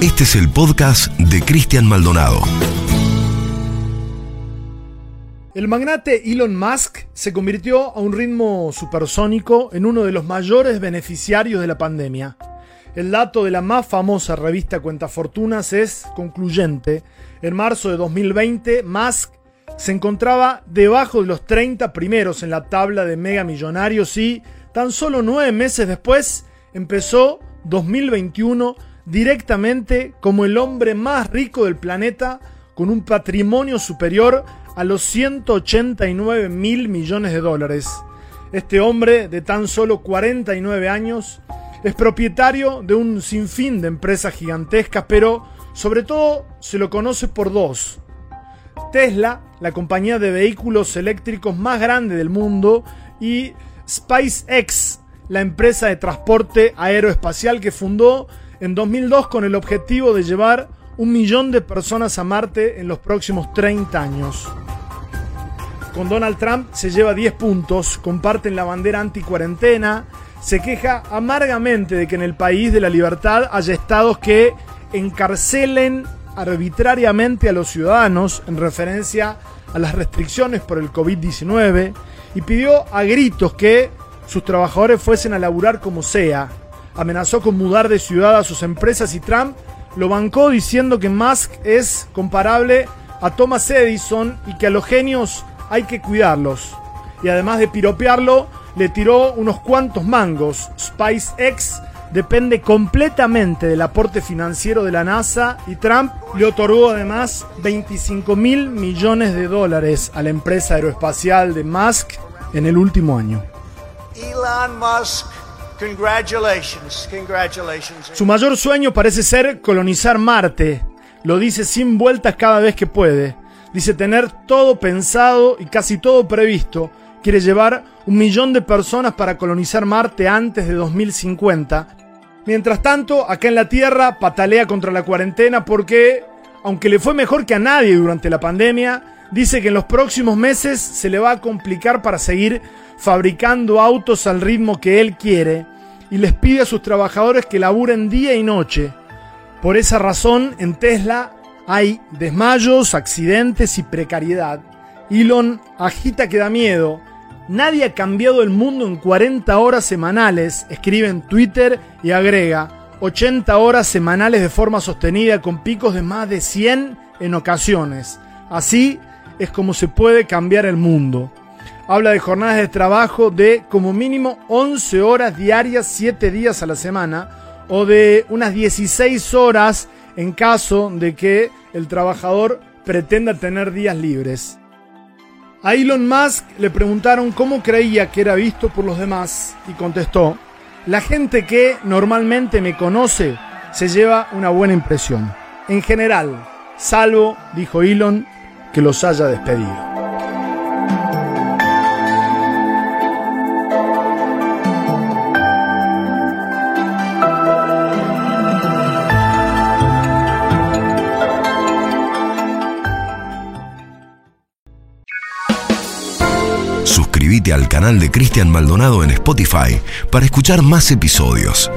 Este es el podcast de Cristian Maldonado. El magnate Elon Musk se convirtió a un ritmo supersónico en uno de los mayores beneficiarios de la pandemia. El dato de la más famosa revista Cuentafortunas es concluyente. En marzo de 2020, Musk se encontraba debajo de los 30 primeros en la tabla de mega millonarios y tan solo nueve meses después empezó 2021 directamente como el hombre más rico del planeta con un patrimonio superior a los 189 mil millones de dólares. Este hombre de tan solo 49 años es propietario de un sinfín de empresas gigantescas, pero sobre todo se lo conoce por dos. Tesla, la compañía de vehículos eléctricos más grande del mundo, y SpaceX, la empresa de transporte aeroespacial que fundó en 2002 con el objetivo de llevar un millón de personas a Marte en los próximos 30 años. Con Donald Trump se lleva 10 puntos, comparten la bandera anti-cuarentena, se queja amargamente de que en el país de la libertad haya estados que encarcelen arbitrariamente a los ciudadanos en referencia a las restricciones por el COVID-19 y pidió a gritos que sus trabajadores fuesen a laburar como sea. Amenazó con mudar de ciudad a sus empresas y Trump lo bancó diciendo que Musk es comparable a Thomas Edison y que a los genios hay que cuidarlos. Y además de piropearlo, le tiró unos cuantos mangos. SpaceX depende completamente del aporte financiero de la NASA y Trump le otorgó además 25 mil millones de dólares a la empresa aeroespacial de Musk en el último año. Elon Musk, congratulations, congratulations. Su mayor sueño parece ser colonizar Marte. Lo dice sin vueltas cada vez que puede. Dice tener todo pensado y casi todo previsto. Quiere llevar un millón de personas para colonizar Marte antes de 2050. Mientras tanto, acá en la Tierra patalea contra la cuarentena porque, aunque le fue mejor que a nadie durante la pandemia, dice que en los próximos meses se le va a complicar para seguir fabricando autos al ritmo que él quiere y les pide a sus trabajadores que laburen día y noche. Por esa razón, en Tesla hay desmayos, accidentes y precariedad. Elon agita que da miedo. Nadie ha cambiado el mundo en 40 horas semanales, escribe en Twitter y agrega 80 horas semanales de forma sostenida con picos de más de 100 en ocasiones. Así, es como se puede cambiar el mundo. Habla de jornadas de trabajo de como mínimo 11 horas diarias, 7 días a la semana, o de unas 16 horas en caso de que el trabajador pretenda tener días libres. A Elon Musk le preguntaron cómo creía que era visto por los demás y contestó, la gente que normalmente me conoce se lleva una buena impresión. En general, salvo, dijo Elon, que los haya despedido. Suscríbete al canal de Cristian Maldonado en Spotify para escuchar más episodios.